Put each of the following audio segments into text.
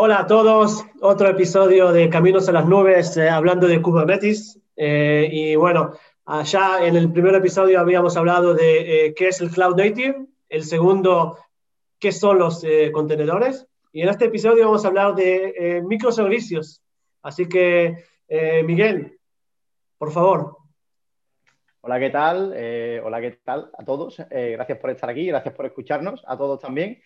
Hola a todos, otro episodio de Caminos a las Nubes eh, hablando de Kubernetes. Eh, y bueno, allá en el primer episodio habíamos hablado de eh, qué es el Cloud Native, el segundo, qué son los contenedores. Y en este episodio vamos a hablar de microservicios. Así que, Miguel, por favor. Hola, ¿qué tal? hola, ¿qué tal a todos? gracias por estar aquí, gracias por escucharnos, a todos también.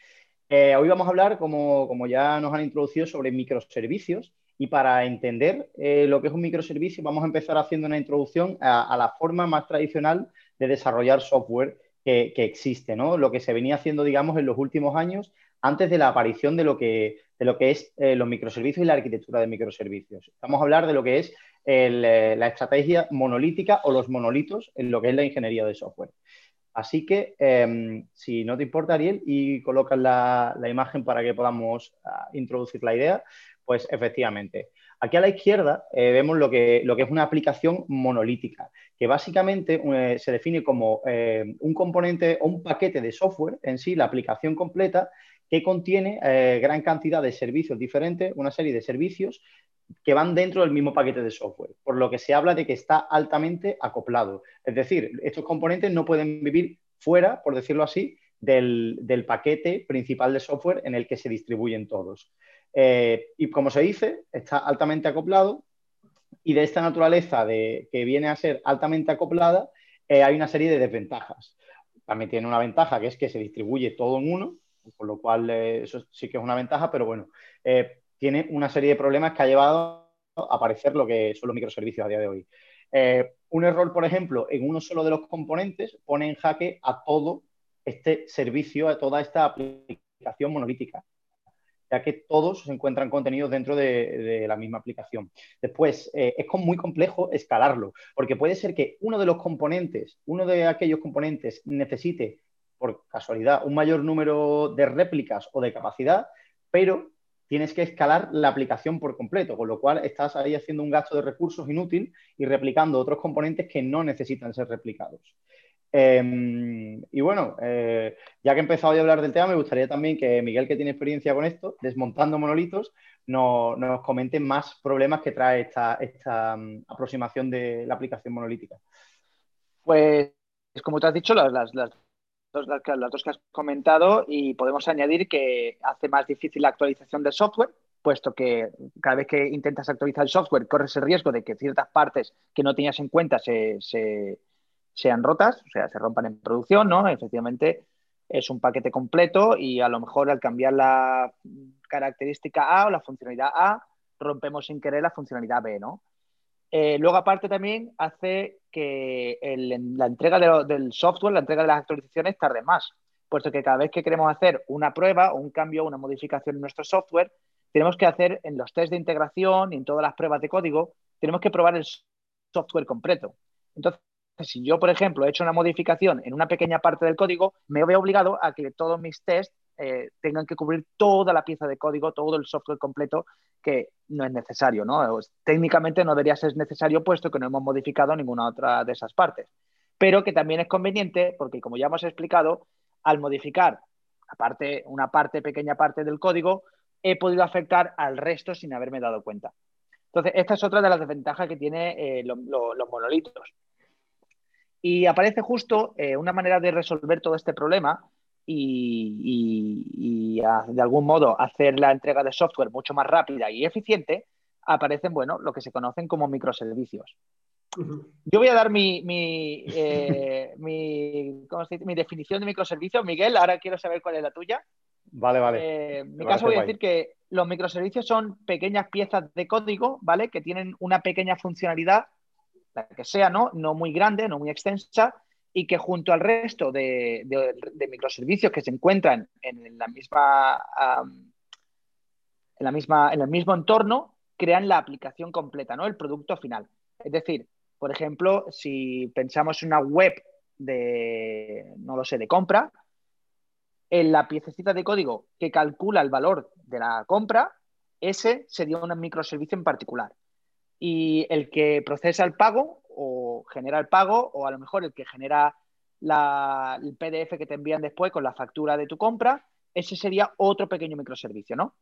Eh, hoy vamos a hablar, como, ya nos han introducido, sobre microservicios. Y para entender eh, lo que es un microservicio, vamos a empezar haciendo una introducción a, la forma más tradicional de desarrollar software que, existe, ¿no? Lo que se venía haciendo, digamos, en los últimos años, antes de la aparición de lo que, de lo que es eh, los microservicios y la arquitectura de microservicios. Vamos a hablar de lo que es la estrategia monolítica o los monolitos en lo que es la ingeniería de software. Así que, em, si no te importa, Ariel, y colocas la, imagen para que podamos ah, introducir la idea, pues efectivamente. Aquí a la izquierda eh, vemos lo que, lo que, es una aplicación monolítica, que básicamente eh, se define como eh, un componente o un paquete de software en sí, la aplicación completa, que contiene gran cantidad de servicios diferentes, una serie de servicios que van dentro del mismo paquete de software, por lo que se habla de que está altamente acoplado. Es decir, estos componentes no pueden vivir fuera, por decirlo así, del, paquete principal de software en el que se distribuyen todos. Eh, y como se dice, está altamente acoplado y de esta naturaleza de, que viene a ser altamente acoplada, eh, hay una serie de desventajas. También tiene una ventaja que es que se distribuye todo en uno, por lo cual eh, eso sí que es una ventaja, pero bueno, tiene una serie de problemas que ha llevado a aparecer lo que son los microservicios a día de hoy. Eh, un error, por ejemplo, en uno solo de los componentes pone en jaque a todo este servicio, a toda esta aplicación monolítica, ya que todos se encuentran contenidos dentro de, la misma aplicación. Después, eh, es muy complejo escalarlo, porque puede ser que uno de los componentes, uno de aquellos componentes necesite, por casualidad, un mayor número de réplicas o de capacidad, pero tienes que escalar la aplicación por completo, con lo cual estás ahí haciendo un gasto de recursos inútil y replicando otros componentes que no necesitan ser replicados. Em, y bueno, eh, ya que he empezado a hablar del tema, me gustaría también que Miguel, que tiene experiencia con esto, desmontando monolitos, nos comente más problemas que trae esta, mm, aproximación de la aplicación monolítica. Pues, como te has dicho, las las, dos que has comentado y podemos añadir que hace más difícil la actualización del software, puesto que cada vez que intentas actualizar el software corres el riesgo de que ciertas partes que no tenías en cuenta se, sean rotas, o sea, se rompan en producción, ¿no? Efectivamente, es un paquete completo y a lo mejor al cambiar la característica A o la funcionalidad A, rompemos sin querer la funcionalidad B, ¿no? Eh, luego, aparte, también hace que la entrega del software, la entrega de las actualizaciones tarde más, puesto que cada vez que queremos hacer una prueba o un cambio o una modificación en nuestro software, tenemos que hacer en los test de integración y en todas las pruebas de código, tenemos que probar el software completo. Entonces, si yo, por ejemplo, he hecho una modificación en una pequeña parte del código, me veo obligado a que todos mis tests eh, tengan que cubrir toda la pieza de código, todo el software completo, que no es necesario, ¿no? Técnicamente no debería ser necesario puesto que no hemos modificado ninguna otra de esas partes. Pero que también es conveniente porque, como ya hemos explicado, al modificar aparte, una parte, pequeña parte del código, he podido afectar al resto sin haberme dado cuenta. Entonces, esta es otra de las desventajas que tiene eh, los monolitos. Y aparece justo eh, una manera de resolver todo este problema y, de algún modo hacer la entrega de software mucho más rápida y eficiente, aparecen, bueno, lo que se conocen como microservicios. Yo voy a dar mi, mi, eh, mi, mi, definición de microservicio. Miguel, ahora quiero saber cuál es la tuya. Vale, vale. Eh, en mi caso voy a decir que los microservicios son pequeñas piezas de código, ¿vale? Que tienen una pequeña funcionalidad, la que sea, ¿no? No muy grande, no muy extensa, y que junto al resto de, microservicios que se encuentran en la misma, en la misma, en el mismo entorno, crean la aplicación completa, ¿no? El producto final. Es decir, por ejemplo, si pensamos en una web de, no lo sé, de compra, en la piececita de código que calcula el valor de la compra, ese sería un microservicio en particular. Y el que procesa el pago o genera el pago o a lo mejor el que genera el PDF que te envían después con la factura de tu compra, ese sería otro pequeño microservicio, ¿no?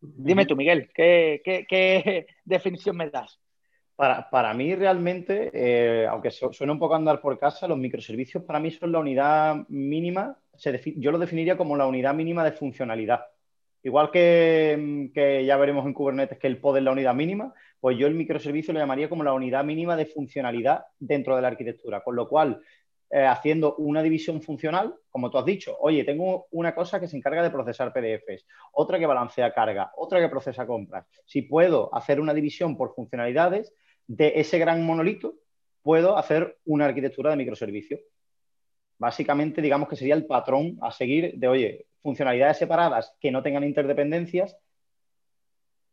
Dime tú, Miguel, ¿qué, definición me das? Para, mí realmente, eh, aunque suene un poco andar por casa, los microservicios para mí son la unidad mínima, yo lo definiría como la unidad mínima de funcionalidad. Igual que, que, ya veremos en Kubernetes que el pod es la unidad mínima, pues yo el microservicio lo llamaría como la unidad mínima de funcionalidad dentro de la arquitectura. Con lo cual, eh, haciendo una división funcional, como tú has dicho, oye, tengo una cosa que se encarga de procesar PDFs, otra que balancea carga, otra que procesa compras. Si puedo hacer una división por funcionalidades de ese gran monolito, puedo hacer una arquitectura de microservicio. Básicamente, digamos que sería el patrón a seguir de, oye, funcionalidades separadas que no tengan interdependencias,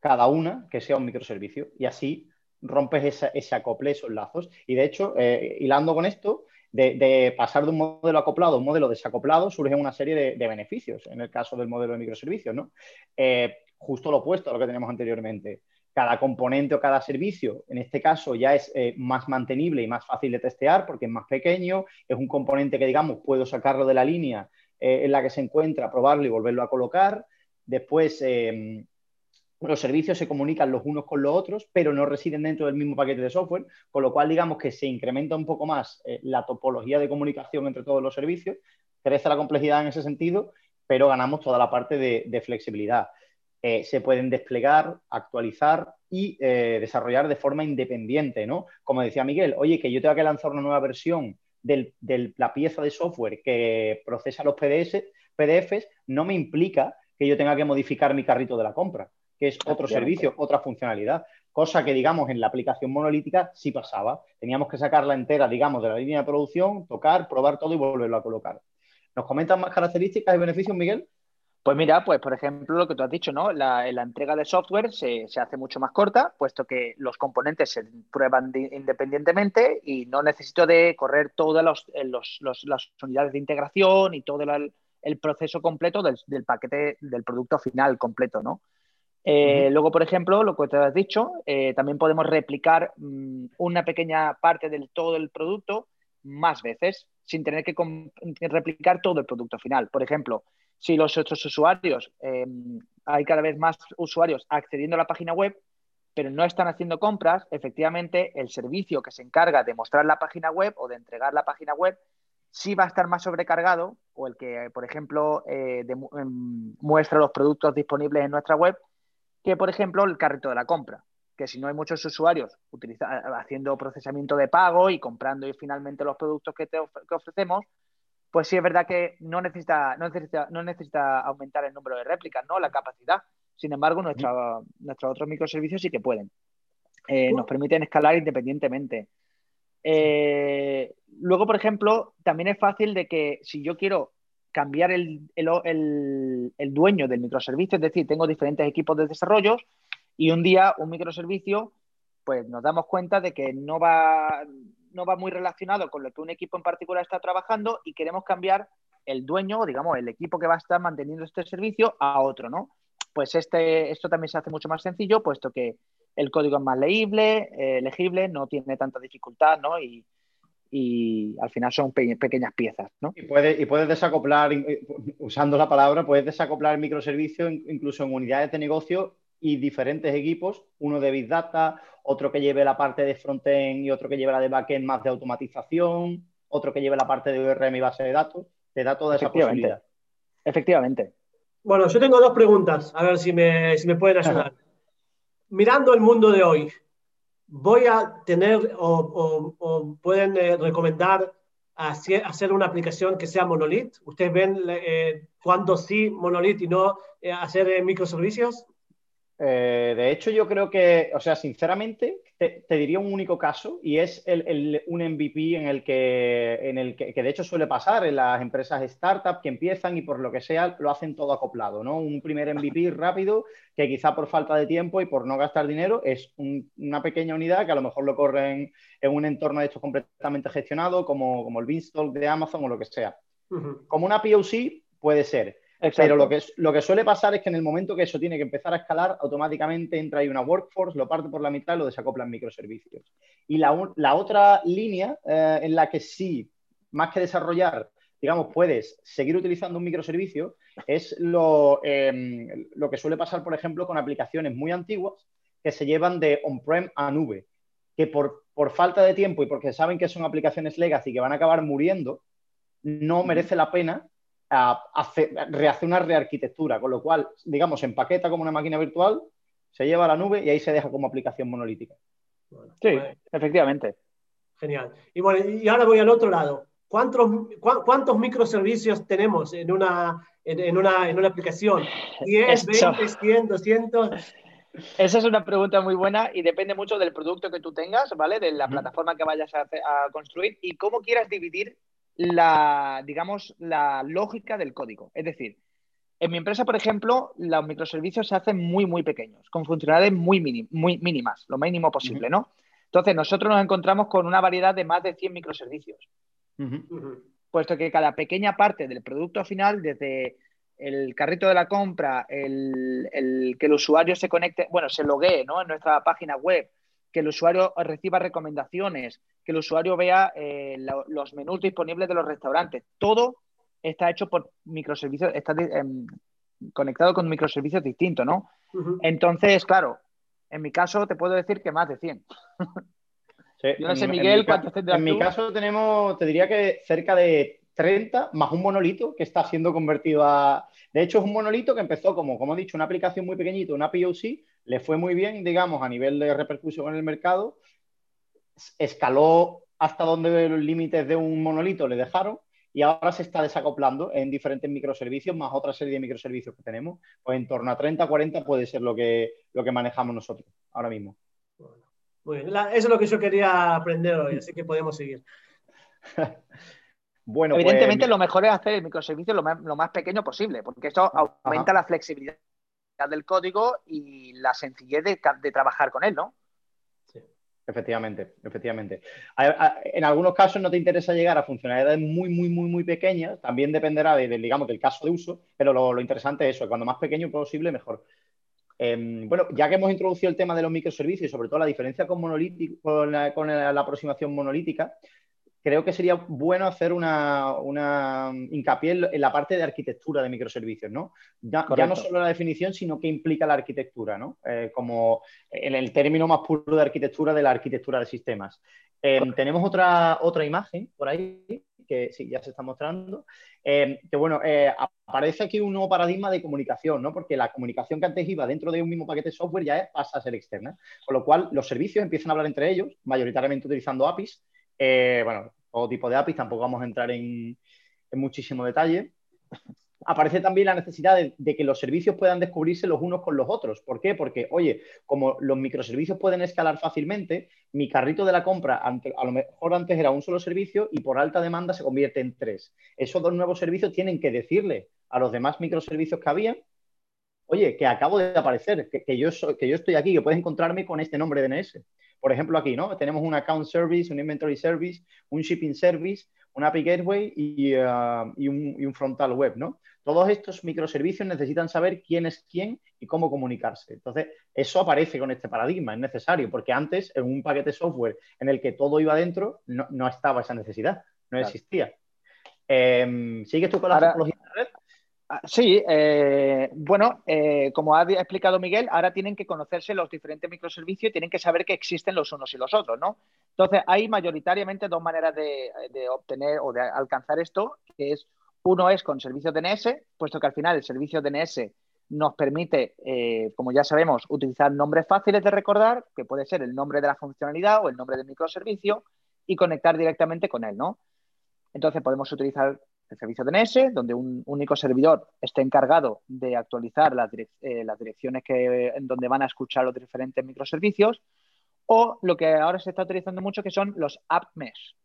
cada una que sea un microservicio. Y así rompes ese acople, esos lazos. Y de hecho, eh, hilando con esto, de, pasar de un modelo acoplado a un modelo desacoplado, surge una serie de, beneficios en el caso del modelo de microservicios. ¿no? Eh, justo lo opuesto a lo que teníamos anteriormente. Cada componente o cada servicio, en este caso, ya es eh, más mantenible y más fácil de testear porque es más pequeño, es un componente que, digamos, puedo sacarlo de la línea en la que se encuentra, probarlo y volverlo a colocar. Después, los servicios se comunican los unos con los otros, pero no residen dentro del mismo paquete de software, con lo cual digamos que se incrementa un poco más eh, la topología de comunicación entre todos los servicios, crece la complejidad en ese sentido, pero ganamos toda la parte de, flexibilidad. Eh, se pueden desplegar, actualizar y desarrollar de forma independiente, ¿no? Como decía Miguel, oye, que yo tenga que lanzar una nueva versión de la pieza de software que procesa los PDFs no me implica que yo tenga que modificar mi carrito de la compra, que es otro servicio, otra funcionalidad. Cosa que, digamos, en la aplicación monolítica sí pasaba. Teníamos que sacarla entera, digamos, de la línea de producción, tocar, probar todo y volverlo a colocar. ¿Nos comentan más características y beneficios, Miguel? Pues mira, pues por ejemplo lo que tú has dicho, ¿no? La, entrega de software se, hace mucho más corta, puesto que los componentes se prueban independientemente y no necesito de correr todas las unidades de integración y todo el, proceso completo del, paquete, del producto final completo, ¿no? Eh, luego, por ejemplo, lo que te has dicho, eh, también podemos replicar mm, una pequeña parte del todo el producto más veces, sin tener que replicar todo el producto final. Por ejemplo, si los otros usuarios, eh, hay cada vez más usuarios accediendo a la página web, pero no están haciendo compras, efectivamente el servicio que se encarga de mostrar la página web o de entregar la página web sí va a estar más sobrecargado o el que, por ejemplo, eh, em, muestra los productos disponibles en nuestra web, que, por ejemplo, el carrito de la compra, que si no hay muchos usuarios haciendo procesamiento de pago y comprando y finalmente los productos que, te que ofrecemos, pues sí es verdad que no necesita, no necesita, no necesita aumentar el número de réplicas, ¿no? La capacidad. Sin embargo, nuestros otros microservicios sí que pueden. Eh, nos permiten escalar independientemente. Eh, luego, por ejemplo, también es fácil de que si yo quiero cambiar el, el, dueño del microservicio, es decir, tengo diferentes equipos de desarrollo y un día un microservicio, pues nos damos cuenta de que no va, no va muy relacionado con lo que un equipo en particular está trabajando y queremos cambiar el dueño, digamos, el equipo que va a estar manteniendo este servicio a otro, ¿no? Pues este, esto también se hace mucho más sencillo, puesto que el código es más leíble, eh, legible, no tiene tanta dificultad, ¿no? Y, al final son pequeñas piezas, ¿no? Y puedes, y puedes desacoplar, eh, usando la palabra, puedes desacoplar el microservicio incluso en unidades de negocio y diferentes equipos, uno de Big Data, otro que lleve la parte de frontend y otro que lleve la de backend más de automatización, otro que lleve la parte de ORM y base de datos, te da toda esa posibilidad. Efectivamente. Bueno, yo tengo dos preguntas, a ver si me, si me pueden ayudar. Mirando el mundo de hoy, voy a tener o, pueden eh, recomendar hacer, una aplicación que sea monolith. ¿Ustedes ven eh, cuándo sí monolith y no eh, hacer microservicios? Eh, de hecho, yo creo que, o sea, sinceramente, te, diría un único caso y es el, un MVP en el, que, en el que, de hecho suele pasar en las empresas startup que empiezan y por lo que sea lo hacen todo acoplado, ¿no? Un primer MVP rápido que quizá por falta de tiempo y por no gastar dinero es una pequeña unidad que a lo mejor lo corren en un entorno de hecho completamente gestionado como, como el Beanstalk de Amazon o lo que sea. Como una POC puede ser pero lo que, lo que suele pasar es que en el momento que eso tiene que empezar a escalar, automáticamente entra ahí una workforce, lo parte por la mitad y lo desacopla en microservicios. Y la, la otra línea eh, en la que sí, más que desarrollar, digamos, puedes seguir utilizando un microservicio, es lo, em, lo que suele pasar, por ejemplo, con aplicaciones muy antiguas que se llevan de on-prem a nube, que por, por, falta de tiempo y porque saben que son aplicaciones legacy que van a acabar muriendo, no merece la pena hacer, rehacer una rearquitectura, con lo cual, digamos, empaqueta como una máquina virtual, se lleva a la nube y ahí se deja como aplicación monolítica. sí, efectivamente. Genial. Y bueno, y ahora voy al otro lado. ¿Cuántos, cuántos microservicios tenemos en una, en, una, en una aplicación? ¿10, 20, 100, 200? Esa es una pregunta muy buena y depende mucho del producto que tú tengas, ¿vale? De la plataforma que vayas a, a, construir y cómo quieras dividir la, digamos, la lógica del código. Es decir, en mi empresa, por ejemplo, los microservicios se hacen muy, muy pequeños, con funcionalidades muy, muy mínimas, lo mínimo posible, ¿no? Entonces, nosotros nos encontramos con una variedad de más de 100 microservicios. Puesto que cada pequeña parte del producto final, desde el carrito de la compra, el, que el usuario se conecte, bueno, se loguee ¿no? en nuestra página web, que el usuario reciba recomendaciones, que el usuario vea eh, los menús disponibles de los restaurantes. Todo está hecho por microservicios, está em, conectado con microservicios distintos, ¿no? Entonces, claro, en mi caso te puedo decir que más de 100. Yo no sé, Miguel, ¿cuántos tendrás En mi caso tenemos, te diría que cerca de 30 más un monolito que está siendo convertido a... De hecho, es un monolito que empezó como, como he dicho, una aplicación muy pequeñita, una POC, le fue muy bien, digamos, a nivel de repercusión en el mercado, escaló hasta donde los límites de un monolito le dejaron y ahora se está desacoplando en diferentes microservicios, más otra serie de microservicios que tenemos, pues en torno a 30, 40 puede ser lo que, lo que manejamos nosotros ahora mismo. Muy bien, eso es lo que yo quería aprender hoy, así que podemos seguir. Bueno, Evidentemente, pues, lo mejor es hacer el microservicio lo más, pequeño posible, porque esto aumenta la flexibilidad del código y la sencillez de, trabajar con él, ¿no? Efectivamente, efectivamente. En algunos casos no te interesa llegar a funcionalidades muy, muy, muy, muy pequeñas. También dependerá de, digamos, del caso de uso, pero lo, interesante es eso, cuando más pequeño posible, mejor. Em, bueno, ya que hemos introducido el tema de los microservicios y sobre todo la diferencia con, con, la, aproximación monolítica, creo que sería bueno hacer una, hincapié en la parte de arquitectura de microservicios, ¿no? Ya, no solo la definición, sino que implica la arquitectura, ¿no? Eh, como en el término más puro de arquitectura de la arquitectura de sistemas. Em, tenemos otra, otra imagen por ahí, que sí, ya se está mostrando, em, que bueno, eh, aparece aquí un nuevo paradigma de comunicación, ¿no? Porque la comunicación que antes iba dentro de un mismo paquete de software ya pasa a ser externa, con lo cual los servicios empiezan a hablar entre ellos, mayoritariamente utilizando APIs, eh, bueno, todo tipo de APIs, tampoco vamos a entrar en, muchísimo detalle. Aparece también la necesidad de, que los servicios puedan descubrirse los unos con los otros. ¿Por qué? Porque, oye, como los microservicios pueden escalar fácilmente, mi carrito de la compra, a lo mejor antes era un solo servicio y por alta demanda se convierte en tres. Esos dos nuevos servicios tienen que decirle a los demás microservicios que había, oye, que acabo de aparecer, que, yo, que yo estoy aquí, que puedes encontrarme con este nombre DNS. Por ejemplo, aquí, ¿no? Tenemos un account service, un inventory service, un shipping service, un API gateway y, uh, un, frontal web, ¿no? Todos estos microservicios necesitan saber quién es quién y cómo comunicarse. Entonces, eso aparece con este paradigma, es necesario, porque antes en un paquete software en el que todo iba dentro, no, estaba esa necesidad, no existía. Em, ¿Sigues tú con la topología de red? Ah, sí, eh, bueno, eh, como ha explicado Miguel, ahora tienen que conocerse los diferentes microservicios y tienen que saber que existen los unos y los otros, ¿no? Entonces, hay mayoritariamente dos maneras de, obtener o de alcanzar esto, que es, uno es con servicios DNS, puesto que al final el servicio DNS nos permite, eh, como ya sabemos, utilizar nombres fáciles de recordar, que puede ser el nombre de la funcionalidad o el nombre del microservicio, y conectar directamente con él, ¿no? Entonces podemos utilizar el servicio DNS, donde un único servidor esté encargado de actualizar las, eh, direcciones que, en donde van a escuchar los diferentes microservicios, o lo que ahora se está utilizando mucho, que son los app mesh,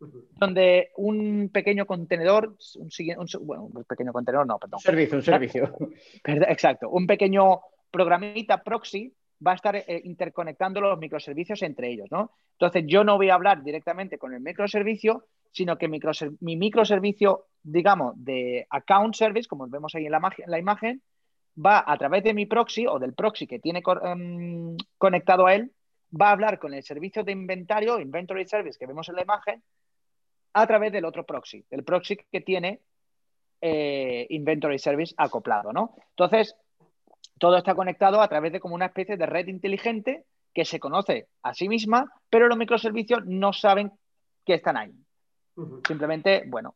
donde un pequeño contenedor, un, bueno, un pequeño contenedor, no, perdón. Un servicio, un servicio. Exacto, un pequeño programita proxy va a estar eh, interconectando los microservicios entre ellos, ¿no? Entonces, yo no voy a hablar directamente con el microservicio, sino que mi microservicio, digamos, de account service, como vemos ahí en la, imagen, va a través de mi proxy o del proxy que tiene em, conectado a él, va a hablar con el servicio de inventario, inventory service que vemos en la imagen, a través del otro proxy, el proxy que tiene eh, inventory service acoplado, ¿no? Entonces, todo está conectado a través de como una especie de red inteligente que se conoce a sí misma, pero los microservicios no saben que están ahí. Simplemente, bueno.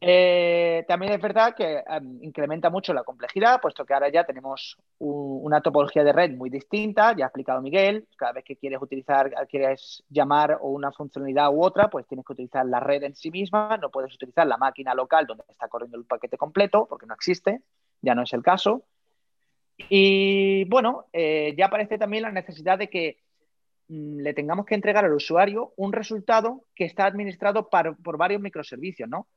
Eh, también es verdad que em, incrementa mucho la complejidad, puesto que ahora ya tenemos una topología de red muy distinta, ya ha explicado Miguel, cada vez que quieres utilizar, quieres llamar o una funcionalidad u otra, pues tienes que utilizar la red en sí misma, no puedes utilizar la máquina local donde está corriendo el paquete completo, porque no existe, ya no es el caso. Y bueno, eh, ya aparece también la necesidad de que le tengamos que entregar al usuario un resultado que está administrado por varios microservicios, ¿no?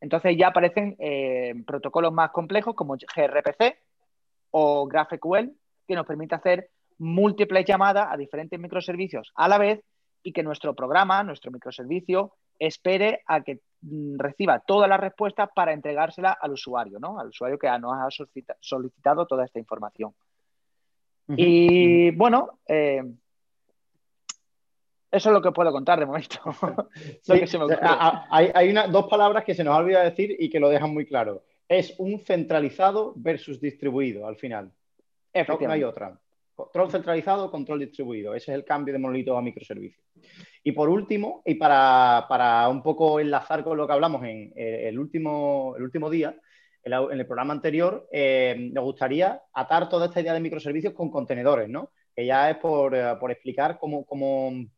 Entonces ya aparecen eh, protocolos más complejos como gRPC o GraphQL que nos permite hacer múltiples llamadas a diferentes microservicios a la vez y que nuestro programa, nuestro microservicio, espere a que mm, reciba todas las respuestas para entregársela al usuario, ¿no? Al usuario que nos ha solicitado toda esta información. Y bueno, eh, eso es lo que puedo contar de momento. hay, dos palabras que se nos ha olvidado decir y que lo dejan muy claro. Es un centralizado versus distribuido al final. No, hay otra. Control centralizado, control distribuido. Ese es el cambio de monolito a microservicio. Y por último, y para, un poco enlazar con lo que hablamos en eh, el, último, el último día, en, el programa anterior, eh, me gustaría atar toda esta idea de microservicios con contenedores, ¿no? Que ya es por, eh, explicar cómo,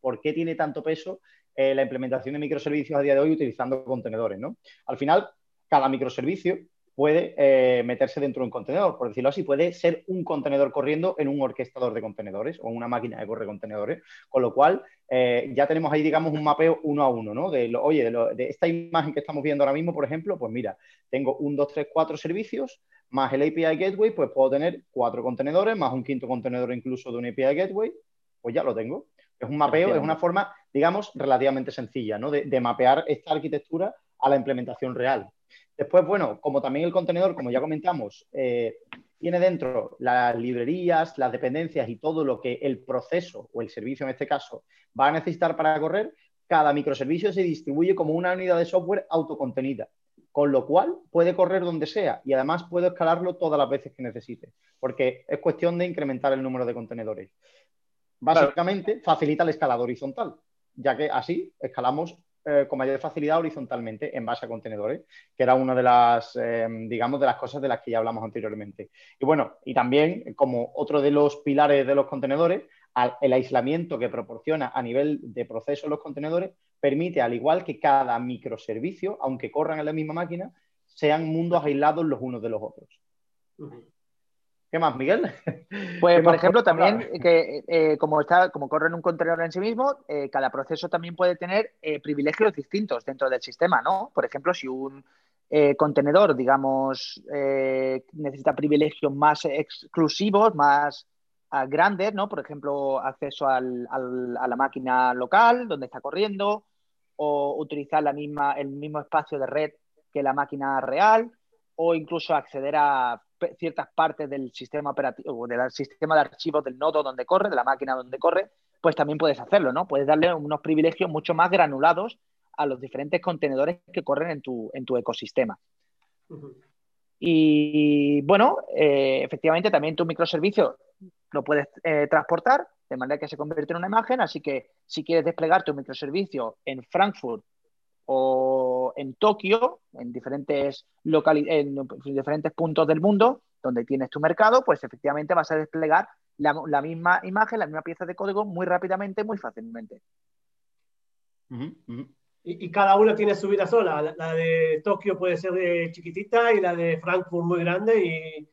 por qué tiene tanto peso eh, la implementación de microservicios a día de hoy utilizando contenedores. ¿no? Al final, cada microservicio puede eh, meterse dentro de un contenedor, por decirlo así, puede ser un contenedor corriendo en un orquestador de contenedores o una máquina de corre contenedores, con lo cual ya tenemos ahí, digamos, un mapeo uno a uno, ¿no? De, oye, de, de, esta imagen que estamos viendo ahora mismo, por ejemplo, pues mira, tengo un, dos, tres, cuatro servicios, más el API Gateway, pues puedo tener cuatro contenedores, más un quinto contenedor incluso de un API Gateway, pues ya lo tengo. Es un mapeo, es una forma, digamos, relativamente sencilla, ¿no? De, mapear esta arquitectura a la implementación real. Después, bueno, como también el contenedor, como ya comentamos, eh, tiene dentro las librerías, las dependencias y todo lo que el proceso o el servicio en este caso va a necesitar para correr, cada microservicio se distribuye como una unidad de software autocontenida con lo cual puede correr donde sea y además puedo escalarlo todas las veces que necesite, porque es cuestión de incrementar el número de contenedores. Básicamente facilita el escalado horizontal, ya que así escalamos eh, con mayor facilidad horizontalmente en base a contenedores, que era una de las, eh, digamos, de las cosas de las que ya hablamos anteriormente. Y bueno, y también como otro de los pilares de los contenedores, el aislamiento que proporciona a nivel de proceso los contenedores permite, al igual que cada microservicio, aunque corran en la misma máquina, sean mundos aislados los unos de los otros. ¿Qué más, Miguel? Pues, por ejemplo, también que eh, como, está, como corre en un contenedor en sí mismo, eh, cada proceso también puede tener eh, privilegios distintos dentro del sistema, ¿no? Por ejemplo, si un contenedor, digamos, necesita privilegios más exclusivos, más grandes, ¿no? Por ejemplo, acceso a la máquina local donde está corriendo o utilizar la misma, el mismo espacio de red que la máquina real o incluso acceder a ciertas partes del sistema operativo, del sistema de archivos del nodo donde corre, de la máquina donde corre, pues también puedes hacerlo, ¿no? Puedes darle unos privilegios mucho más granulados a los diferentes contenedores que corren en tu, en tu ecosistema. Y bueno, eh, efectivamente también tu microservicio lo puedes eh, transportar de manera que se convierte en una imagen, así que si quieres desplegar tu microservicio en Frankfurt o en Tokio, en diferentes, en diferentes puntos del mundo donde tienes tu mercado, pues efectivamente vas a desplegar la, misma imagen, la misma pieza de código muy rápidamente, muy fácilmente. Y, cada uno tiene su vida sola. La, de Tokio puede ser de chiquitita y la de Frankfurt muy grande y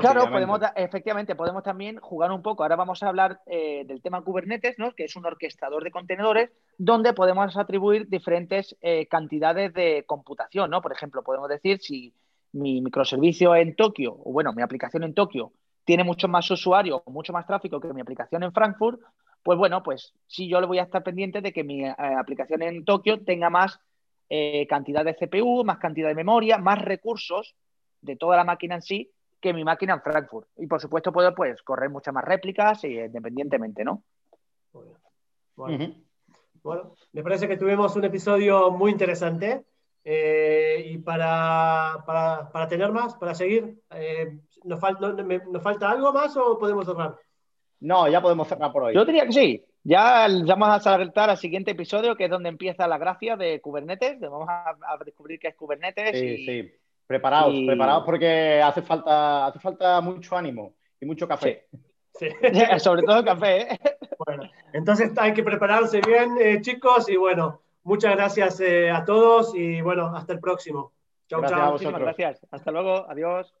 claro, podemos, efectivamente, podemos también jugar un poco. Ahora vamos a hablar eh, del tema Kubernetes, ¿no? que es un orquestador de contenedores, donde podemos atribuir diferentes eh, cantidades de computación. ¿no? Por ejemplo, podemos decir si mi microservicio en Tokio, o bueno, mi aplicación en Tokio, tiene mucho más usuarios, mucho más tráfico que mi aplicación en Frankfurt, pues bueno, pues sí, yo le voy a estar pendiente de que mi eh, aplicación en Tokio tenga más cantidad de CPU, más cantidad de memoria, más recursos de toda la máquina en sí que mi máquina en Frankfurt. Y por supuesto puedo pues correr muchas más réplicas y independientemente, ¿no? Bueno, me parece que tuvimos un episodio muy interesante. y para, para, tener más, para seguir, ¿nos, ¿nos falta algo más o podemos cerrar? No, ya podemos cerrar por hoy. Yo diría que sí. Ya vamos a saltar al siguiente episodio, que es donde empieza la gracia de Kubernetes. Vamos a, descubrir qué es Kubernetes. Sí, sí. Preparaos, preparaos porque hace falta, hace falta mucho ánimo y mucho café. Sí. Sobre todo café. ¿eh? Bueno, entonces hay que prepararse bien, eh, chicos, y bueno, muchas gracias eh, a todos y bueno, hasta el próximo. Chao, chao. Muchísimas gracias. Hasta luego. Adiós.